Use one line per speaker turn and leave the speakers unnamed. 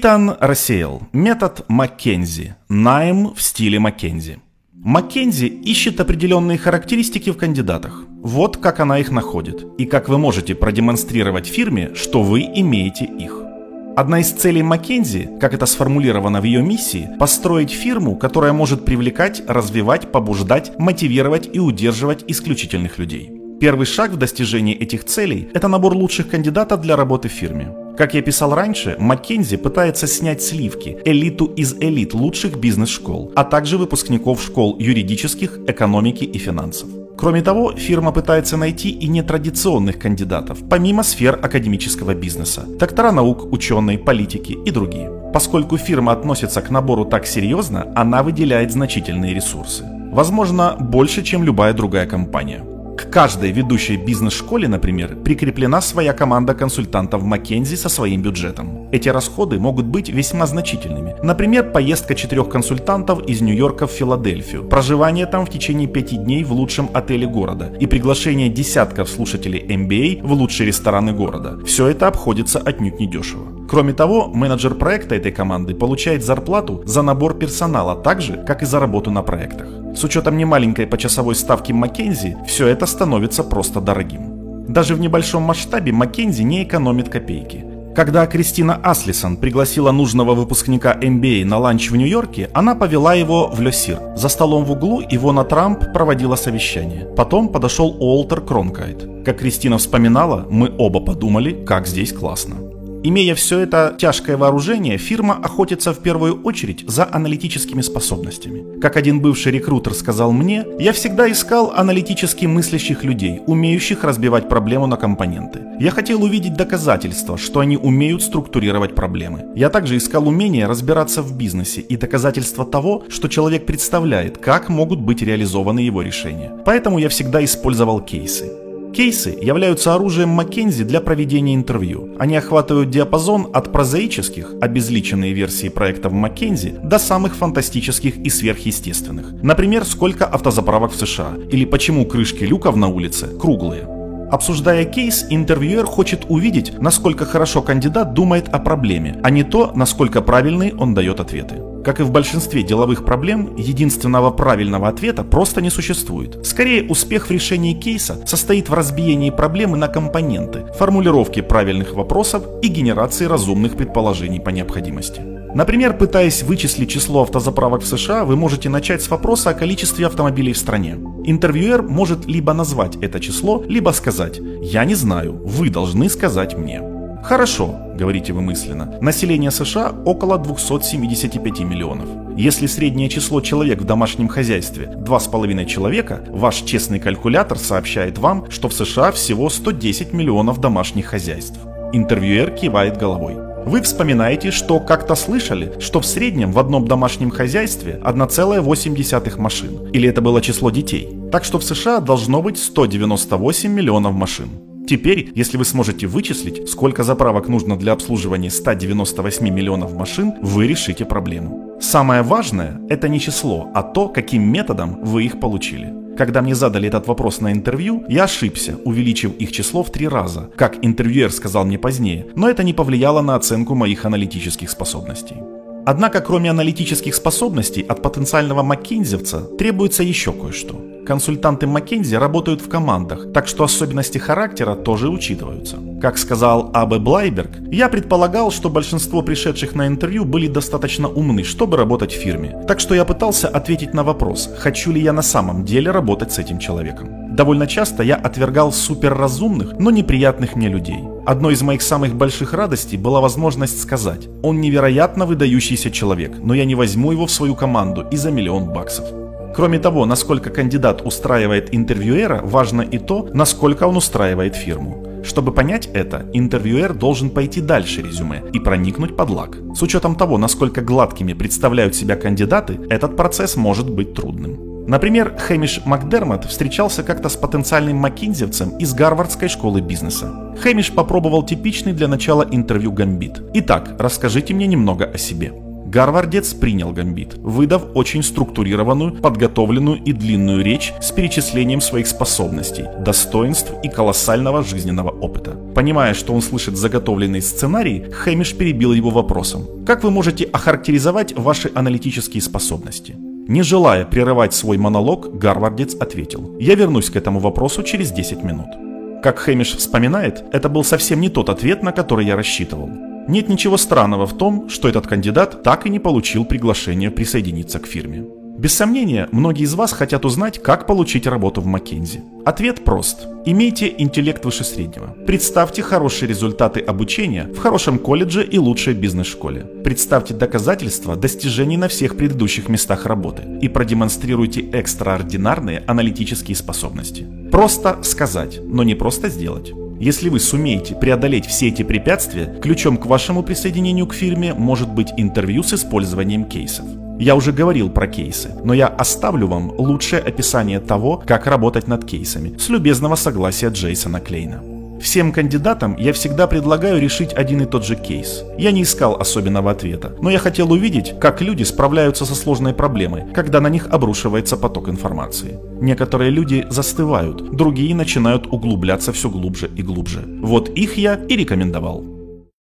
Итан рассеял. Метод Маккензи. Найм в стиле Маккензи. Маккензи ищет определенные характеристики в кандидатах. Вот как она их находит. И как вы можете продемонстрировать фирме, что вы имеете их. Одна из целей Маккензи, как это сформулировано в ее миссии, построить фирму, которая может привлекать, развивать, побуждать, мотивировать и удерживать исключительных людей. Первый шаг в достижении этих целей – это набор лучших кандидатов для работы в фирме. Как я писал раньше, Маккензи пытается снять сливки, элиту из элит лучших бизнес-школ, а также выпускников школ юридических, экономики и финансов. Кроме того, фирма пытается найти и нетрадиционных кандидатов, помимо сфер академического бизнеса, доктора наук, ученые, политики и другие. Поскольку фирма относится к набору так серьезно, она выделяет значительные ресурсы. Возможно, больше, чем любая другая компания. К каждой ведущей бизнес-школе, например, прикреплена своя команда консультантов McKinsey со своим бюджетом. Эти расходы могут быть весьма значительными. Например, поездка четырех консультантов из Нью-Йорка в Филадельфию, проживание там в течение пяти дней в лучшем отеле города и приглашение десятков слушателей MBA в лучшие рестораны города. Все это обходится отнюдь недешево. Кроме того, менеджер проекта этой команды получает зарплату за набор персонала так же, как и за работу на проектах. С учетом немаленькой почасовой ставки Маккинзи, все это становится просто дорогим. Даже в небольшом масштабе Маккинзи не экономит копейки. Когда Кристина Аслисон пригласила нужного выпускника MBA на ланч в Нью-Йорке, она повела его в Le Cirque. За столом в углу Ивана Трамп проводила совещание. Потом подошел Уолтер Кронкайт. Как Кристина вспоминала, мы оба подумали, как здесь классно. Имея все это тяжкое вооружение, фирма охотится в первую очередь за аналитическими способностями. Как один бывший рекрутер сказал мне, я всегда искал аналитически мыслящих людей, умеющих разбивать проблему на компоненты. Я хотел увидеть доказательства, что они умеют структурировать проблемы. Я также искал умение разбираться в бизнесе и доказательства того, что человек представляет, как могут быть реализованы его решения. Поэтому я всегда использовал кейсы. Кейсы являются оружием Маккензи для проведения интервью. Они охватывают диапазон от прозаических, обезличенные версии проектов Маккензи, до самых фантастических и сверхъестественных. Например, сколько автозаправок в США, или почему крышки люков на улице круглые. Обсуждая кейс, интервьюер хочет увидеть, насколько хорошо кандидат думает о проблеме, а не то, насколько правильный он дает ответы. Как и в большинстве деловых проблем, единственного правильного ответа просто не существует. Скорее, успех в решении кейса состоит в разбиении проблемы на компоненты, формулировке правильных вопросов и генерации разумных предположений по необходимости. Например, пытаясь вычислить число автозаправок в США, вы можете начать с вопроса о количестве автомобилей в стране. Интервьюер может либо назвать это число, либо сказать «Я не знаю, вы должны сказать мне». Хорошо, говорите вы мысленно, население США около 275 миллионов. Если среднее число человек в домашнем хозяйстве 2,5 человека, ваш честный калькулятор сообщает вам, что в США всего 110 миллионов домашних хозяйств. Интервьюер кивает головой. Вы вспоминаете, что как-то слышали, что в среднем в одном домашнем хозяйстве 1,8 машин, или это было число детей. Так что в США должно быть 198 миллионов машин. Теперь, если вы сможете вычислить, сколько заправок нужно для обслуживания 198 миллионов машин, вы решите проблему. Самое важное – это не число, а то, каким методом вы их получили. Когда мне задали этот вопрос на интервью, я ошибся, увеличив их число в три раза, как интервьюер сказал мне позднее, но это не повлияло на оценку моих аналитических способностей. Однако, кроме аналитических способностей, от потенциального маккензевца требуется еще кое-что. Консультанты Маккензи работают в командах, так что особенности характера тоже учитываются. Как сказал А.Б. Блайберг, я предполагал, что большинство пришедших на интервью были достаточно умны, чтобы работать в фирме. Так что я пытался ответить на вопрос, хочу ли я на самом деле работать с этим человеком. Довольно часто я отвергал суперразумных, но неприятных мне людей. Одной из моих самых больших радостей была возможность сказать, он невероятно выдающийся человек, но я не возьму его в свою команду и за миллион баксов. Кроме того, насколько кандидат устраивает интервьюера, важно и то, насколько он устраивает фирму. Чтобы понять это, интервьюер должен пойти дальше резюме и проникнуть под лак. С учетом того, насколько гладкими представляют себя кандидаты, этот процесс может быть трудным. Например, Хэмиш Макдермот встречался как-то с потенциальным маккинзевцем из Гарвардской школы бизнеса. Хэмиш попробовал типичный для начала интервью гамбит. Итак, расскажите мне немного о себе. Гарвардец принял гамбит, выдав очень структурированную, подготовленную и длинную речь с перечислением своих способностей, достоинств и колоссального жизненного опыта. Понимая, что он слышит заготовленный сценарий, Хэмиш перебил его вопросом. Как вы можете охарактеризовать ваши аналитические способности? Не желая прерывать свой монолог, Гарвардец ответил. Я вернусь к этому вопросу через 10 минут. Как Хэмиш вспоминает, это был совсем не тот ответ, на который я рассчитывал. Нет ничего странного в том, что этот кандидат так и не получил приглашение присоединиться к фирме. Без сомнения, многие из вас хотят узнать, как получить работу в Маккензи. Ответ прост. Имейте интеллект выше среднего. Представьте хорошие результаты обучения в хорошем колледже и лучшей бизнес-школе. Представьте доказательства достижений на всех предыдущих местах работы и продемонстрируйте экстраординарные аналитические способности. Просто сказать, но не просто сделать. Если вы сумеете преодолеть все эти препятствия, ключом к вашему присоединению к фирме может быть интервью с использованием кейсов. Я уже говорил про кейсы, но я оставлю вам лучшее описание того, как работать над кейсами, с любезного согласия Джейсона Клейна. Всем кандидатам я всегда предлагаю решить один и тот же кейс. Я не искал особенного ответа, но я хотел увидеть, как люди справляются со сложной проблемой, когда на них обрушивается поток информации. Некоторые люди застывают, другие начинают углубляться все глубже и глубже. Вот их я и рекомендовал.